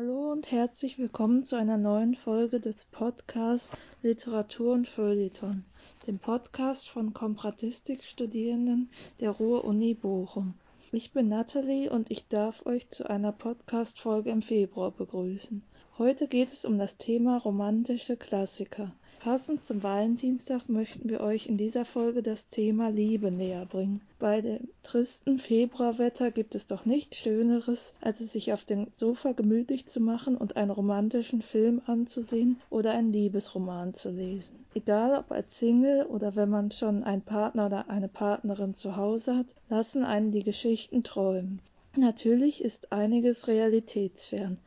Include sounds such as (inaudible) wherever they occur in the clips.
Hallo und herzlich willkommen zu einer neuen Folge des Podcasts Literatur und Feuilleton, dem Podcast von Komparatistik-Studierenden der Ruhr-Uni Bochum. Ich bin Nathalie und ich darf euch zu einer Podcast-Folge im Februar begrüßen. Heute geht es um das Thema romantische Klassiker. Passend zum Valentinstag möchten wir euch in dieser Folge das Thema Liebe näher bringen. Bei dem tristen Februarwetter gibt es doch nichts Schöneres, als es sich auf dem Sofa gemütlich zu machen und einen romantischen Film anzusehen oder einen Liebesroman zu lesen. Egal ob als Single oder wenn man schon einen Partner oder eine Partnerin zu Hause hat, lassen einen die Geschichten träumen. Natürlich ist einiges realitätsfern,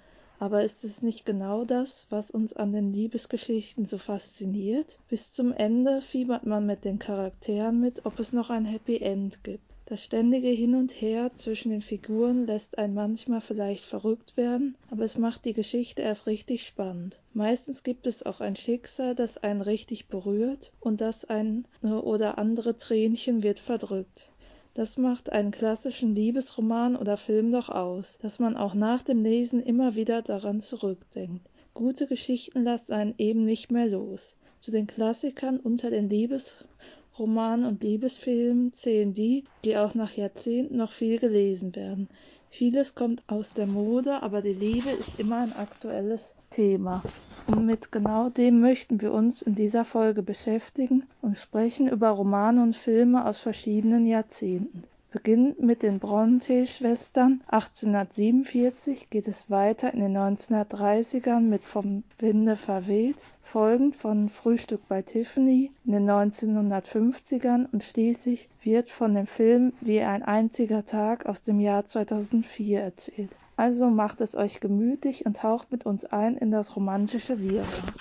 aber ist es nicht genau das, was uns an den Liebesgeschichten so fasziniert? Bis zum Ende fiebert man mit den Charakteren mit, ob es noch ein Happy End gibt. Das ständige Hin und Her zwischen den Figuren lässt einen manchmal vielleicht verrückt werden, aber es macht die Geschichte erst richtig spannend. Meistens gibt es auch ein Schicksal, das einen richtig berührt und das eine oder andere Tränchen wird verdrückt. Das macht einen klassischen Liebesroman oder Film doch aus, dass man auch nach dem Lesen immer wieder daran zurückdenkt. Gute Geschichten lassen einen eben nicht mehr los. Zu den Klassikern unter den Liebesromanen und Liebesfilmen zählen die, die auch nach Jahrzehnten noch viel gelesen werden. Vieles kommt aus der Mode, aber die Liebe ist immer ein aktuelles Thema. Und mit genau dem möchten wir uns in dieser Folge beschäftigen und sprechen über Romane und Filme aus verschiedenen Jahrzehnten. Beginnend mit den Brontë-Schwestern 1847 geht es weiter in den 1930ern mit Vom Winde verweht folgend von Frühstück bei Tiffany in den 1950ern und schließlich wird von dem Film Wie ein einziger Tag aus dem Jahr 2004 erzählt. Also macht es euch gemütlich und taucht mit uns ein in das romantische Wirrwarr.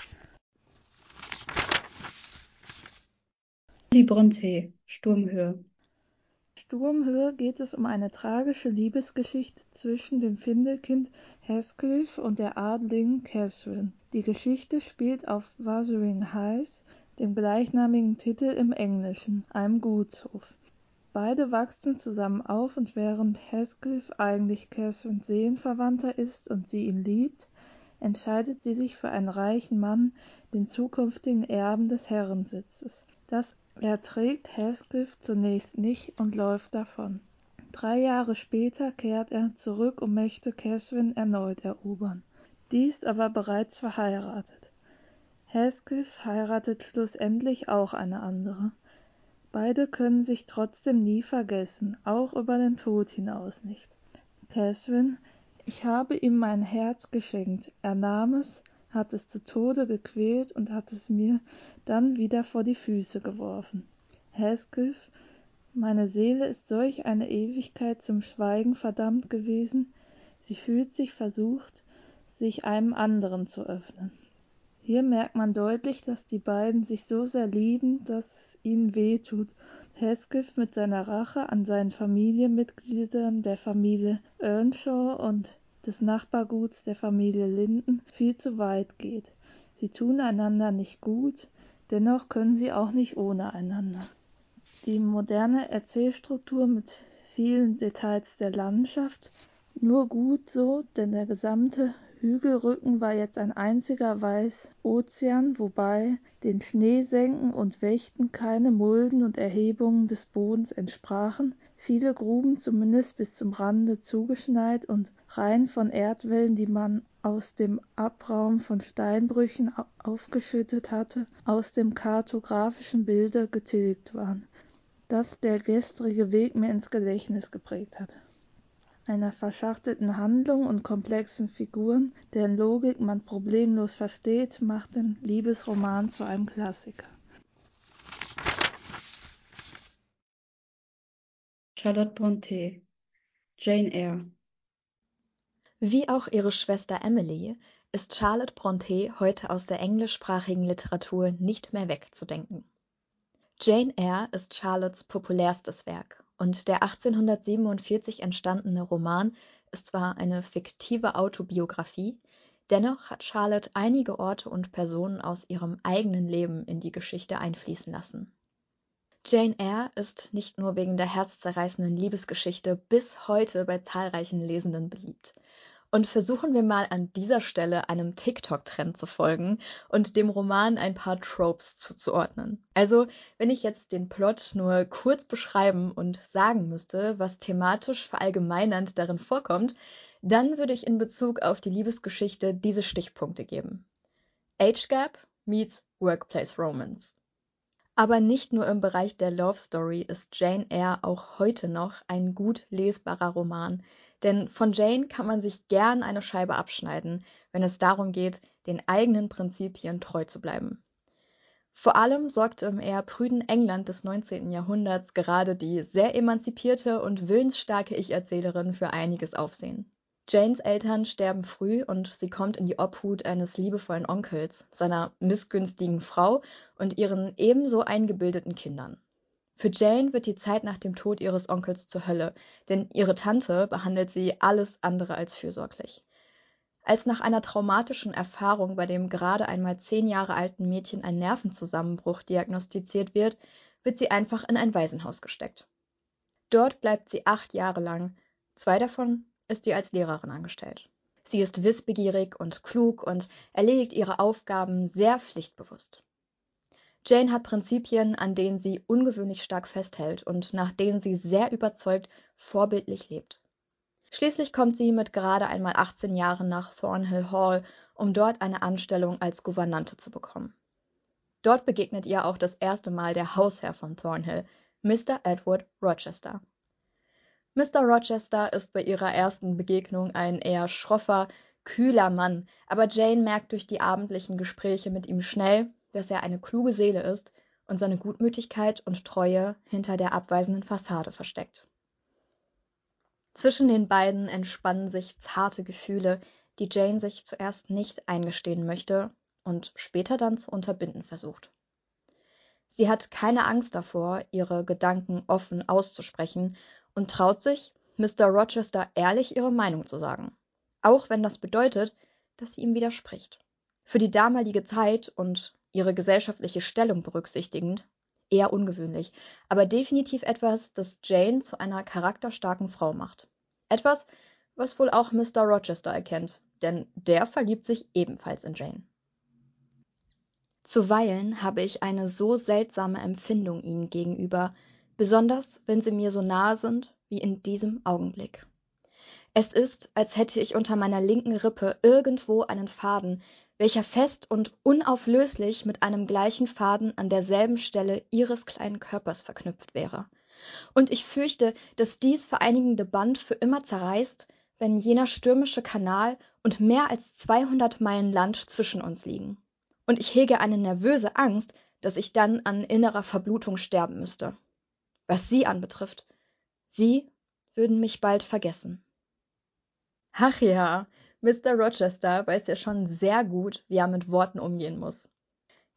Die Brontë, Sturmhöhe Sturmhöhe geht es um eine tragische Liebesgeschichte zwischen dem Findelkind Heathcliff und der Adligen Catherine. Die Geschichte spielt auf Wuthering Heights, dem gleichnamigen Titel im Englischen, einem Gutshof. Beide wachsen zusammen auf und während Heathcliff eigentlich Catherines Seelenverwandter ist und sie ihn liebt, entscheidet sie sich für einen reichen Mann, den zukünftigen Erben des Herrensitzes. Das erträgt Heathcliff zunächst nicht und läuft davon. Drei Jahre später kehrt er zurück und möchte Catherine erneut erobern. Die ist aber bereits verheiratet. Heathcliff heiratet schlussendlich auch eine andere. Beide können sich trotzdem nie vergessen, auch über den Tod hinaus nicht. Catherine, ich habe ihm mein Herz geschenkt, er nahm es, hat es zu Tode gequält und hat es mir dann wieder vor die Füße geworfen. Heathcliff, meine Seele ist solch eine Ewigkeit zum Schweigen verdammt gewesen, sie fühlt sich versucht, sich einem anderen zu öffnen. Hier merkt man deutlich, dass die beiden sich so sehr lieben, dass es ihnen weh tut. Heathcliff mit seiner Rache an seinen Familienmitgliedern der Familie Earnshaw und des Nachbarguts der Familie Linden viel zu weit geht. Sie tun einander nicht gut, dennoch können sie auch nicht ohne einander. Die moderne Erzählstruktur mit vielen Details der Landschaft, nur gut so, denn der gesamte Hügelrücken war jetzt ein einziger weiß Ozean, wobei den Schneesenken und Wächten keine Mulden und Erhebungen des Bodens entsprachen, viele Gruben zumindest bis zum Rande zugeschneit und Reihen von Erdwellen, die man aus dem Abraum von Steinbrüchen aufgeschüttet hatte, aus dem kartographischen Bilde getilgt waren, das der gestrige Weg mir ins Gedächtnis geprägt hat einer verschachtelten Handlung und komplexen Figuren, deren Logik man problemlos versteht, macht den Liebesroman zu einem Klassiker. Charlotte Brontë Jane Eyre Wie auch ihre Schwester Emily ist Charlotte Brontë heute aus der englischsprachigen Literatur nicht mehr wegzudenken. Jane Eyre ist Charlottes populärstes Werk und der 1847 entstandene Roman ist zwar eine fiktive Autobiographie, dennoch hat Charlotte einige Orte und Personen aus ihrem eigenen Leben in die Geschichte einfließen lassen. Jane Eyre ist nicht nur wegen der herzzerreißenden Liebesgeschichte bis heute bei zahlreichen Lesenden beliebt. Und versuchen wir mal an dieser Stelle einem TikTok-Trend zu folgen und dem Roman ein paar Tropes zuzuordnen. Also, wenn ich jetzt den Plot nur kurz beschreiben und sagen müsste, was thematisch verallgemeinernd darin vorkommt, dann würde ich in Bezug auf die Liebesgeschichte diese Stichpunkte geben. Age Gap meets Workplace Romance. Aber nicht nur im Bereich der Love Story ist Jane Eyre auch heute noch ein gut lesbarer Roman, denn von Jane kann man sich gern eine Scheibe abschneiden, wenn es darum geht, den eigenen Prinzipien treu zu bleiben. Vor allem sorgte im eher prüden England des 19. Jahrhunderts gerade die sehr emanzipierte und willensstarke Ich-Erzählerin für einiges Aufsehen. Janes Eltern sterben früh und sie kommt in die Obhut eines liebevollen Onkels, seiner missgünstigen Frau und ihren ebenso eingebildeten Kindern. Für Jane wird die Zeit nach dem Tod ihres Onkels zur Hölle, denn ihre Tante behandelt sie alles andere als fürsorglich. Als nach einer traumatischen Erfahrung bei dem gerade einmal zehn Jahre alten Mädchen ein Nervenzusammenbruch diagnostiziert wird, wird sie einfach in ein Waisenhaus gesteckt. Dort bleibt sie acht Jahre lang, zwei davon ist sie als Lehrerin angestellt. Sie ist wissbegierig und klug und erledigt ihre Aufgaben sehr pflichtbewusst. Jane hat Prinzipien, an denen sie ungewöhnlich stark festhält und nach denen sie sehr überzeugt vorbildlich lebt. Schließlich kommt sie mit gerade einmal 18 Jahren nach Thornhill Hall, um dort eine Anstellung als Gouvernante zu bekommen. Dort begegnet ihr auch das erste Mal der Hausherr von Thornhill, Mr. Edward Rochester. Mr. Rochester ist bei ihrer ersten Begegnung ein eher schroffer, kühler Mann, aber Jane merkt durch die abendlichen Gespräche mit ihm schnell, dass er eine kluge Seele ist und seine Gutmütigkeit und Treue hinter der abweisenden Fassade versteckt. Zwischen den beiden entspannen sich zarte Gefühle, die Jane sich zuerst nicht eingestehen möchte und später dann zu unterbinden versucht. Sie hat keine Angst davor, ihre Gedanken offen auszusprechen und traut sich, Mr. Rochester ehrlich ihre Meinung zu sagen, auch wenn das bedeutet, dass sie ihm widerspricht. Für die damalige Zeit und ihre gesellschaftliche Stellung berücksichtigend eher ungewöhnlich, aber definitiv etwas, das Jane zu einer charakterstarken Frau macht. Etwas, was wohl auch Mr. Rochester erkennt, denn der verliebt sich ebenfalls in Jane. Zuweilen habe ich eine so seltsame Empfindung ihnen gegenüber, besonders wenn sie mir so nahe sind wie in diesem Augenblick. Es ist, als hätte ich unter meiner linken Rippe irgendwo einen Faden, welcher fest und unauflöslich mit einem gleichen Faden an derselben Stelle ihres kleinen Körpers verknüpft wäre. Und ich fürchte, dass dies vereinigende Band für immer zerreißt, wenn jener stürmische Kanal und mehr als 200 Meilen Land zwischen uns liegen. Und ich hege eine nervöse Angst, dass ich dann an innerer Verblutung sterben müsste was sie anbetrifft. Sie würden mich bald vergessen. Ach ja, Mr. Rochester weiß ja schon sehr gut, wie er mit Worten umgehen muss.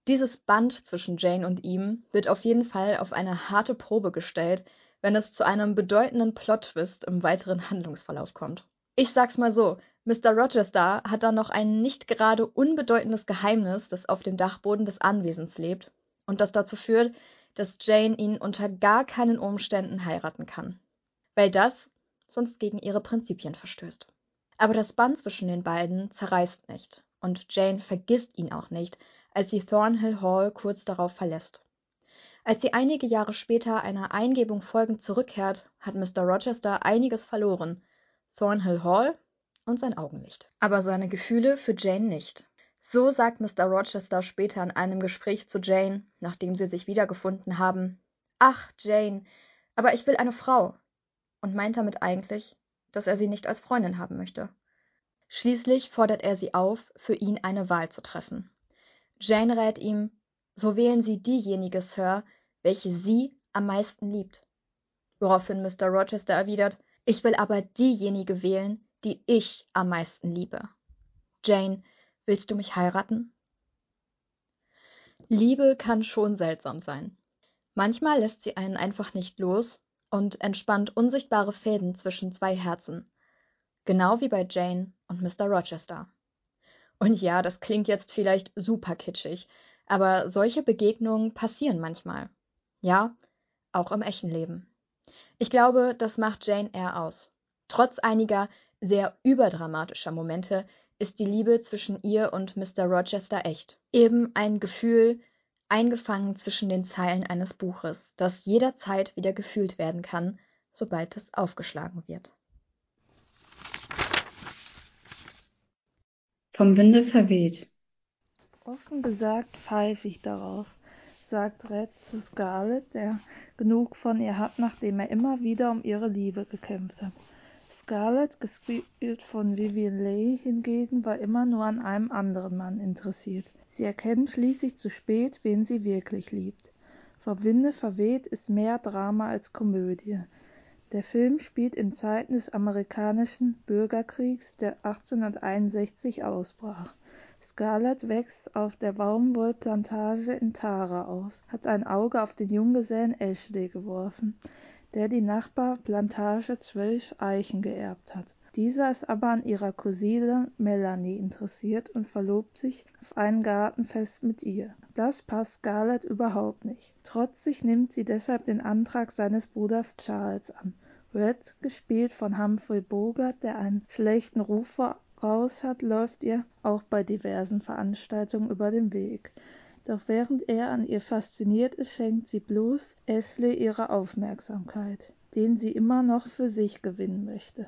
Dieses Band zwischen Jane und ihm wird auf jeden Fall auf eine harte Probe gestellt, wenn es zu einem bedeutenden Plot-Twist im weiteren Handlungsverlauf kommt. Ich sag's mal so, Mr. Rochester hat da noch ein nicht gerade unbedeutendes Geheimnis, das auf dem Dachboden des Anwesens lebt und das dazu führt, dass Jane ihn unter gar keinen Umständen heiraten kann, weil das sonst gegen ihre Prinzipien verstößt. Aber das Band zwischen den beiden zerreißt nicht, und Jane vergisst ihn auch nicht, als sie Thornhill Hall kurz darauf verlässt. Als sie einige Jahre später einer Eingebung folgend zurückkehrt, hat Mr. Rochester einiges verloren. Thornhill Hall und sein Augenlicht. Aber seine Gefühle für Jane nicht. So sagt Mr. Rochester später in einem Gespräch zu Jane, nachdem sie sich wiedergefunden haben: Ach, Jane, aber ich will eine Frau. Und meint damit eigentlich, dass er sie nicht als Freundin haben möchte. Schließlich fordert er sie auf, für ihn eine Wahl zu treffen. Jane rät ihm: So wählen Sie diejenige, Sir, welche Sie am meisten liebt. Woraufhin Mr. Rochester erwidert: Ich will aber diejenige wählen, die ich am meisten liebe. Jane, Willst du mich heiraten? Liebe kann schon seltsam sein. Manchmal lässt sie einen einfach nicht los und entspannt unsichtbare Fäden zwischen zwei Herzen. Genau wie bei Jane und Mr. Rochester. Und ja, das klingt jetzt vielleicht super kitschig, aber solche Begegnungen passieren manchmal. Ja, auch im echten Leben. Ich glaube, das macht Jane Eyre aus. Trotz einiger sehr überdramatischer Momente ist die Liebe zwischen ihr und Mr. Rochester echt. Eben ein Gefühl, eingefangen zwischen den Zeilen eines Buches, das jederzeit wieder gefühlt werden kann, sobald es aufgeschlagen wird. Vom Winde verweht. Offen gesagt pfeife ich darauf, sagt Red zu Scarlett, der genug von ihr hat, nachdem er immer wieder um ihre Liebe gekämpft hat. Scarlett, gespielt von Vivien Leigh, hingegen war immer nur an einem anderen Mann interessiert. Sie erkennt schließlich zu spät, wen sie wirklich liebt. Vom Winde verweht ist mehr Drama als Komödie. Der Film spielt in Zeiten des amerikanischen Bürgerkriegs, der 1861 ausbrach. Scarlett wächst auf der Baumwollplantage in Tara auf, hat ein Auge auf den Junggesellen Ashley geworfen der die Nachbarplantage zwölf Eichen geerbt hat. Dieser ist aber an ihrer Cousine Melanie interessiert und verlobt sich auf ein Gartenfest mit ihr. Das passt Scarlett überhaupt nicht. Trotzig nimmt sie deshalb den Antrag seines Bruders Charles an. Red, gespielt von Humphrey Bogart, der einen schlechten Ruf voraus hat, läuft ihr auch bei diversen Veranstaltungen über den Weg. Doch während er an ihr fasziniert ist, schenkt sie bloß Ashley ihre Aufmerksamkeit, den sie immer noch für sich gewinnen möchte.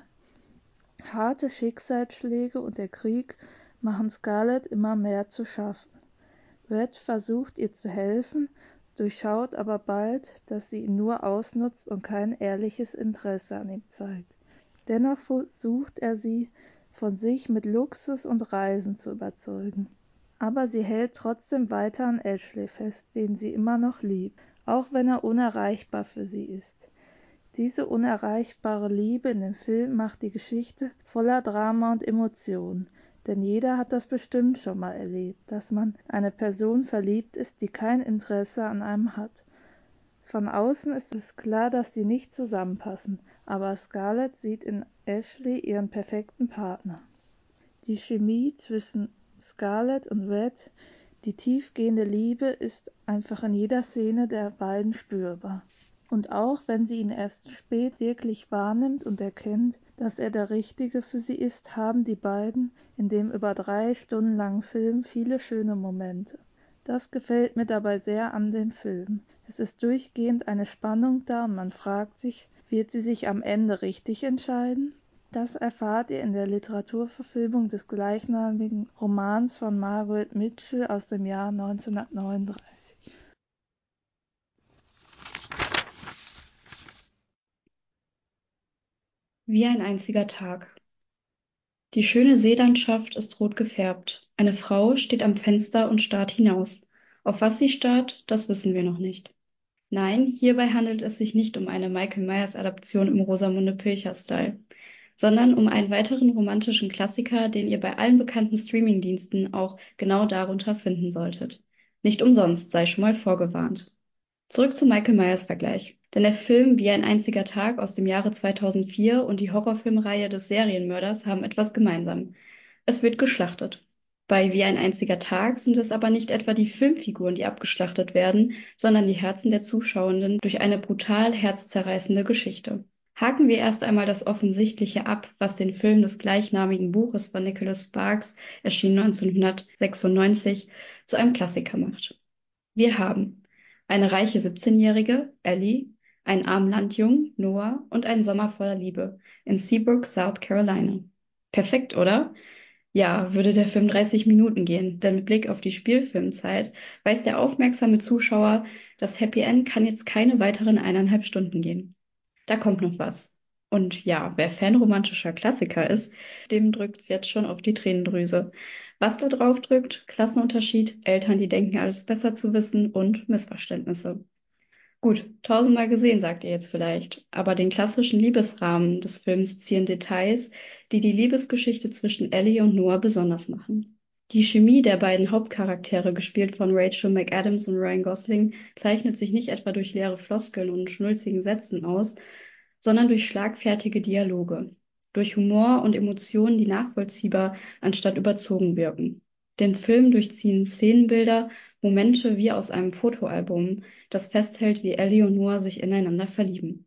Harte Schicksalsschläge und der Krieg machen Scarlett immer mehr zu schaffen. Red versucht ihr zu helfen, durchschaut aber bald, dass sie ihn nur ausnutzt und kein ehrliches Interesse an ihm zeigt. Dennoch versucht er sie, von sich mit Luxus und Reisen zu überzeugen. Aber sie hält trotzdem weiter an Ashley fest, den sie immer noch liebt, auch wenn er unerreichbar für sie ist. Diese unerreichbare Liebe in dem Film macht die Geschichte voller Drama und Emotionen, denn jeder hat das bestimmt schon mal erlebt, dass man eine Person verliebt ist, die kein Interesse an einem hat. Von außen ist es klar, dass sie nicht zusammenpassen, aber Scarlett sieht in Ashley ihren perfekten Partner. Die Chemie zwischen Scarlett und Red, die tiefgehende Liebe ist einfach in jeder Szene der beiden spürbar. Und auch wenn sie ihn erst spät wirklich wahrnimmt und erkennt, dass er der Richtige für sie ist, haben die beiden in dem über drei Stunden langen Film viele schöne Momente. Das gefällt mir dabei sehr an dem Film. Es ist durchgehend eine Spannung da und man fragt sich, wird sie sich am Ende richtig entscheiden? Das erfahrt ihr in der Literaturverfilmung des gleichnamigen Romans von Margaret Mitchell aus dem Jahr 1939. Wie ein einziger Tag. Die schöne Seelandschaft ist rot gefärbt. Eine Frau steht am Fenster und starrt hinaus. Auf was sie starrt, das wissen wir noch nicht. Nein, hierbei handelt es sich nicht um eine Michael Myers Adaption im Rosamunde Pilcher-Style sondern um einen weiteren romantischen Klassiker, den ihr bei allen bekannten Streamingdiensten auch genau darunter finden solltet. Nicht umsonst sei schon mal vorgewarnt. Zurück zum Michael Myers Vergleich. Denn der Film Wie ein einziger Tag aus dem Jahre 2004 und die Horrorfilmreihe des Serienmörders haben etwas gemeinsam. Es wird geschlachtet. Bei Wie ein einziger Tag sind es aber nicht etwa die Filmfiguren, die abgeschlachtet werden, sondern die Herzen der Zuschauenden durch eine brutal herzzerreißende Geschichte. Haken wir erst einmal das Offensichtliche ab, was den Film des gleichnamigen Buches von Nicholas Sparks, erschienen 1996, zu einem Klassiker macht. Wir haben eine reiche 17-Jährige, Ellie, einen armen Landjungen, Noah und einen Sommer voller Liebe in Seabrook, South Carolina. Perfekt, oder? Ja, würde der Film 30 Minuten gehen, denn mit Blick auf die Spielfilmzeit weiß der aufmerksame Zuschauer, das Happy End kann jetzt keine weiteren eineinhalb Stunden gehen. Da kommt noch was. Und ja, wer Fan romantischer Klassiker ist, dem drückt's jetzt schon auf die Tränendrüse. Was da drauf drückt? Klassenunterschied, Eltern, die denken, alles besser zu wissen und Missverständnisse. Gut, tausendmal gesehen, sagt ihr jetzt vielleicht, aber den klassischen Liebesrahmen des Films ziehen Details, die die Liebesgeschichte zwischen Ellie und Noah besonders machen. Die Chemie der beiden Hauptcharaktere, gespielt von Rachel McAdams und Ryan Gosling, zeichnet sich nicht etwa durch leere Floskeln und schnulzigen Sätzen aus, sondern durch schlagfertige Dialoge, durch Humor und Emotionen, die nachvollziehbar anstatt überzogen wirken. Den Film durchziehen Szenenbilder, Momente wie aus einem Fotoalbum, das festhält, wie Ellie und Noah sich ineinander verlieben.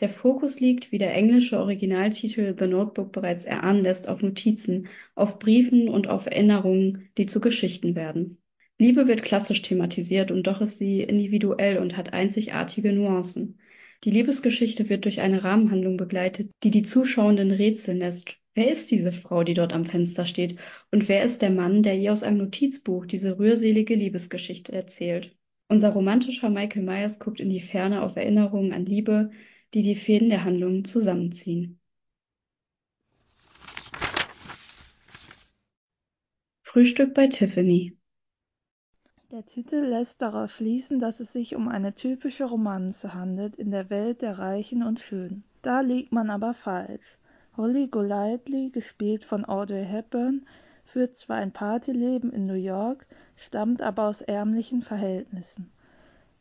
Der Fokus liegt, wie der englische Originaltitel The Notebook bereits erahnen lässt, auf Notizen, auf Briefen und auf Erinnerungen, die zu Geschichten werden. Liebe wird klassisch thematisiert und doch ist sie individuell und hat einzigartige Nuancen. Die Liebesgeschichte wird durch eine Rahmenhandlung begleitet, die die Zuschauenden rätseln lässt. Wer ist diese Frau, die dort am Fenster steht? Und wer ist der Mann, der ihr aus einem Notizbuch diese rührselige Liebesgeschichte erzählt? Unser romantischer Michael Myers guckt in die Ferne auf Erinnerungen an Liebe, die die Fäden der Handlung zusammenziehen. Frühstück bei Tiffany der Titel lässt darauf schließen, dass es sich um eine typische Romanze handelt in der Welt der Reichen und Schönen. Da liegt man aber falsch. Holly Golightly, gespielt von Audrey Hepburn, führt zwar ein Partyleben in New York, stammt aber aus ärmlichen Verhältnissen.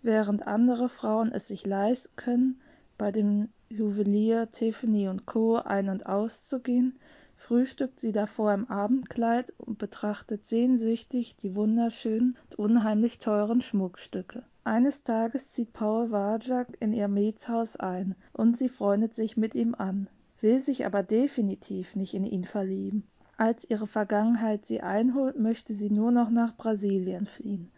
Während andere Frauen es sich leisten können, bei dem Juwelier Tiffany Co. ein- und auszugehen, frühstückt sie davor im Abendkleid und betrachtet sehnsüchtig die wunderschönen und unheimlich teuren Schmuckstücke. Eines Tages zieht Paul Wajak in ihr Mietshaus ein und sie freundet sich mit ihm an, will sich aber definitiv nicht in ihn verlieben. Als ihre Vergangenheit sie einholt, möchte sie nur noch nach Brasilien fliehen.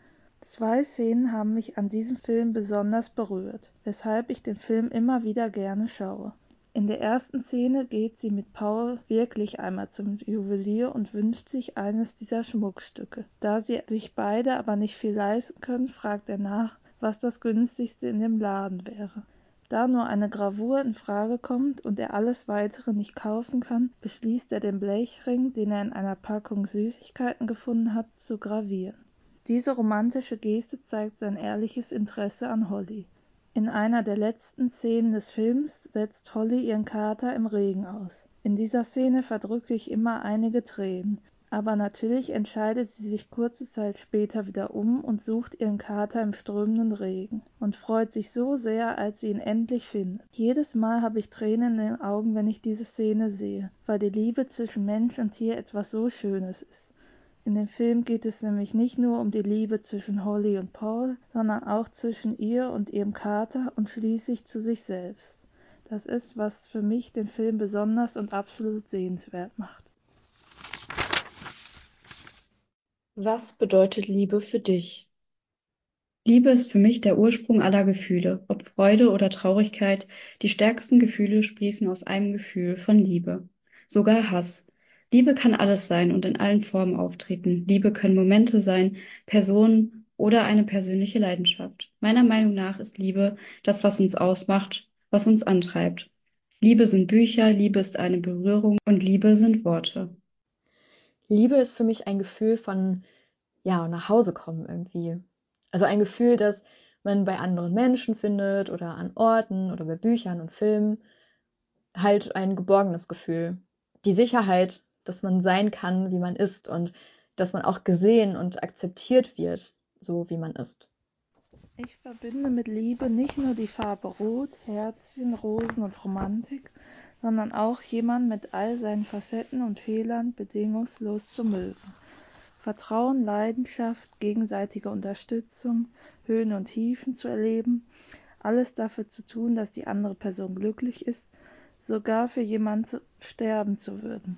Zwei Szenen haben mich an diesem Film besonders berührt, weshalb ich den Film immer wieder gerne schaue. In der ersten Szene geht sie mit Paul wirklich einmal zum Juwelier und wünscht sich eines dieser Schmuckstücke. Da sie sich beide aber nicht viel leisten können, fragt er nach, was das günstigste in dem Laden wäre. Da nur eine Gravur in Frage kommt und er alles weitere nicht kaufen kann, beschließt er den Blechring, den er in einer Packung Süßigkeiten gefunden hat, zu gravieren. Diese romantische Geste zeigt sein ehrliches Interesse an Holly. In einer der letzten Szenen des Films setzt Holly ihren Kater im Regen aus. In dieser Szene verdrücke ich immer einige Tränen, aber natürlich entscheidet sie sich kurze Zeit später wieder um und sucht ihren Kater im strömenden Regen und freut sich so sehr, als sie ihn endlich findet. Jedes Mal habe ich Tränen in den Augen, wenn ich diese Szene sehe, weil die Liebe zwischen Mensch und Tier etwas so Schönes ist. In dem Film geht es nämlich nicht nur um die Liebe zwischen Holly und Paul, sondern auch zwischen ihr und ihrem Kater und schließlich zu sich selbst. Das ist, was für mich den Film besonders und absolut sehenswert macht. Was bedeutet Liebe für dich? Liebe ist für mich der Ursprung aller Gefühle, ob Freude oder Traurigkeit, die stärksten Gefühle sprießen aus einem Gefühl von Liebe. Sogar Hass, Liebe kann alles sein und in allen Formen auftreten. Liebe können Momente sein, Personen oder eine persönliche Leidenschaft. Meiner Meinung nach ist Liebe das, was uns ausmacht, was uns antreibt. Liebe sind Bücher, Liebe ist eine Berührung und Liebe sind Worte. Liebe ist für mich ein Gefühl von, ja, nach Hause kommen irgendwie. Also ein Gefühl, das man bei anderen Menschen findet oder an Orten oder bei Büchern und Filmen. Halt ein geborgenes Gefühl. Die Sicherheit, dass man sein kann, wie man ist und dass man auch gesehen und akzeptiert wird, so wie man ist. Ich verbinde mit Liebe nicht nur die Farbe Rot, Herzchen, Rosen und Romantik, sondern auch jemand mit all seinen Facetten und Fehlern bedingungslos zu mögen. Vertrauen, Leidenschaft, gegenseitige Unterstützung, Höhen und Tiefen zu erleben, alles dafür zu tun, dass die andere Person glücklich ist, sogar für jemanden sterben zu würden.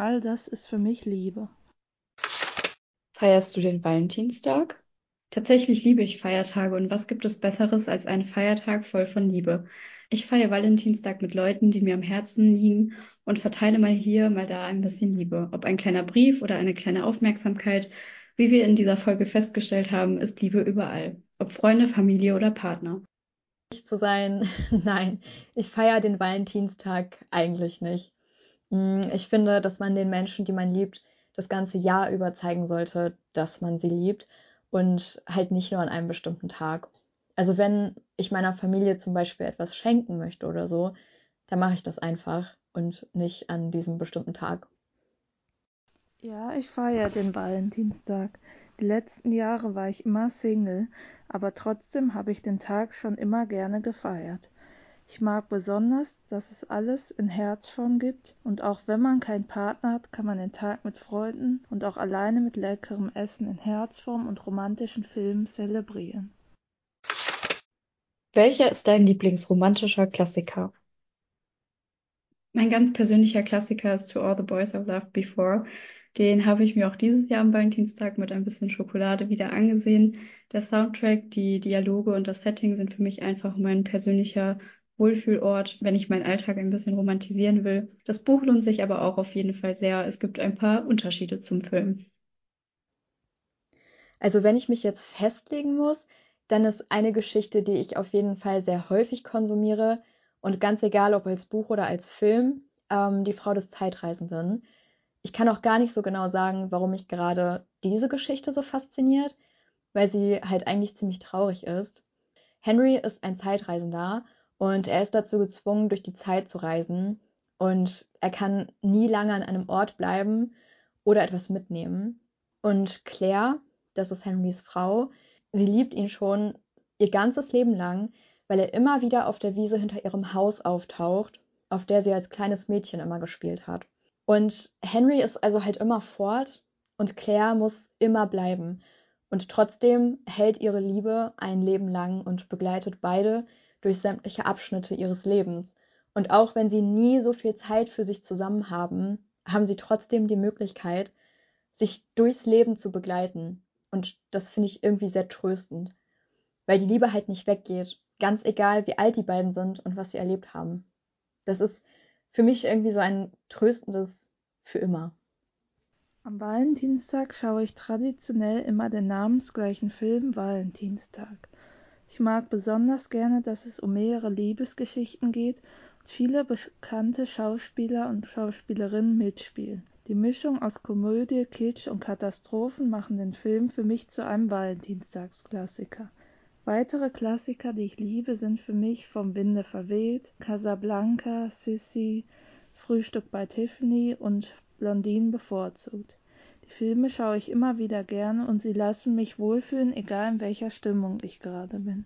All das ist für mich Liebe. Feierst du den Valentinstag? Tatsächlich liebe ich Feiertage und was gibt es Besseres als einen Feiertag voll von Liebe? Ich feiere Valentinstag mit Leuten, die mir am Herzen liegen und verteile mal hier, mal da ein bisschen Liebe. Ob ein kleiner Brief oder eine kleine Aufmerksamkeit. Wie wir in dieser Folge festgestellt haben, ist Liebe überall. Ob Freunde, Familie oder Partner. Zu sein, (laughs) nein, ich feiere den Valentinstag eigentlich nicht. Hm, ich finde, dass man den Menschen, die man liebt, das ganze Jahr über zeigen sollte, dass man sie liebt und halt nicht nur an einem bestimmten Tag. Also wenn ich meiner Familie zum Beispiel etwas schenken möchte oder so, dann mache ich das einfach und nicht an diesem bestimmten Tag. Ja, ich feiere den Valentinstag. Die letzten Jahre war ich immer Single, aber trotzdem habe ich den Tag schon immer gerne gefeiert. Ich mag besonders, dass es alles in Herzform gibt und auch wenn man keinen Partner hat, kann man den Tag mit Freunden und auch alleine mit leckerem Essen in Herzform und romantischen Filmen zelebrieren. Welcher ist dein Lieblingsromantischer Klassiker? Mein ganz persönlicher Klassiker ist To All the Boys I've Loved Before. Den habe ich mir auch dieses Jahr am Valentinstag mit ein bisschen Schokolade wieder angesehen. Der Soundtrack, die Dialoge und das Setting sind für mich einfach mein persönlicher Wohlfühlort, wenn ich meinen Alltag ein bisschen romantisieren will. Das Buch lohnt sich aber auch auf jeden Fall sehr. Es gibt ein paar Unterschiede zum Film. Also wenn ich mich jetzt festlegen muss, dann ist eine Geschichte, die ich auf jeden Fall sehr häufig konsumiere und ganz egal ob als Buch oder als Film, ähm, Die Frau des Zeitreisenden. Ich kann auch gar nicht so genau sagen, warum mich gerade diese Geschichte so fasziniert, weil sie halt eigentlich ziemlich traurig ist. Henry ist ein Zeitreisender und er ist dazu gezwungen, durch die Zeit zu reisen und er kann nie lange an einem Ort bleiben oder etwas mitnehmen. Und Claire, das ist Henrys Frau, sie liebt ihn schon ihr ganzes Leben lang, weil er immer wieder auf der Wiese hinter ihrem Haus auftaucht, auf der sie als kleines Mädchen immer gespielt hat. Und Henry ist also halt immer fort und Claire muss immer bleiben. Und trotzdem hält ihre Liebe ein Leben lang und begleitet beide durch sämtliche Abschnitte ihres Lebens. Und auch wenn sie nie so viel Zeit für sich zusammen haben, haben sie trotzdem die Möglichkeit, sich durchs Leben zu begleiten. Und das finde ich irgendwie sehr tröstend, weil die Liebe halt nicht weggeht, ganz egal wie alt die beiden sind und was sie erlebt haben. Das ist für mich irgendwie so ein tröstendes für immer. Am Valentinstag schaue ich traditionell immer den namensgleichen Film Valentinstag. Ich mag besonders gerne, dass es um mehrere Liebesgeschichten geht und viele bekannte Schauspieler und Schauspielerinnen mitspielen. Die Mischung aus Komödie, Kitsch und Katastrophen machen den Film für mich zu einem Valentinstagsklassiker. Weitere Klassiker, die ich liebe, sind für mich Vom Winde verweht, Casablanca, Sissy, Frühstück bei Tiffany und Blondinen bevorzugt. Filme schaue ich immer wieder gerne und sie lassen mich wohlfühlen, egal in welcher Stimmung ich gerade bin.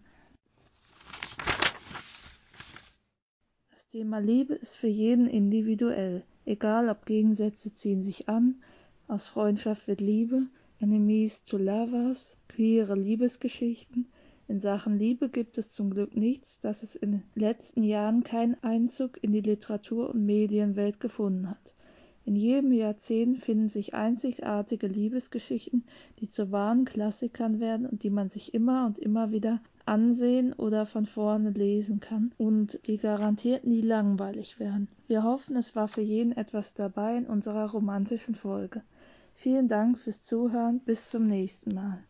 Das Thema Liebe ist für jeden individuell. Egal ob Gegensätze ziehen sich an, aus Freundschaft wird Liebe, Enemies to Lovers, queere Liebesgeschichten. In Sachen Liebe gibt es zum Glück nichts, das es in den letzten Jahren keinen Einzug in die Literatur- und Medienwelt gefunden hat. In jedem Jahrzehnt finden sich einzigartige Liebesgeschichten, die zu wahren Klassikern werden und die man sich immer und immer wieder ansehen oder von vorne lesen kann und die garantiert nie langweilig werden. Wir hoffen, es war für jeden etwas dabei in unserer romantischen Folge. Vielen Dank fürs Zuhören, bis zum nächsten Mal.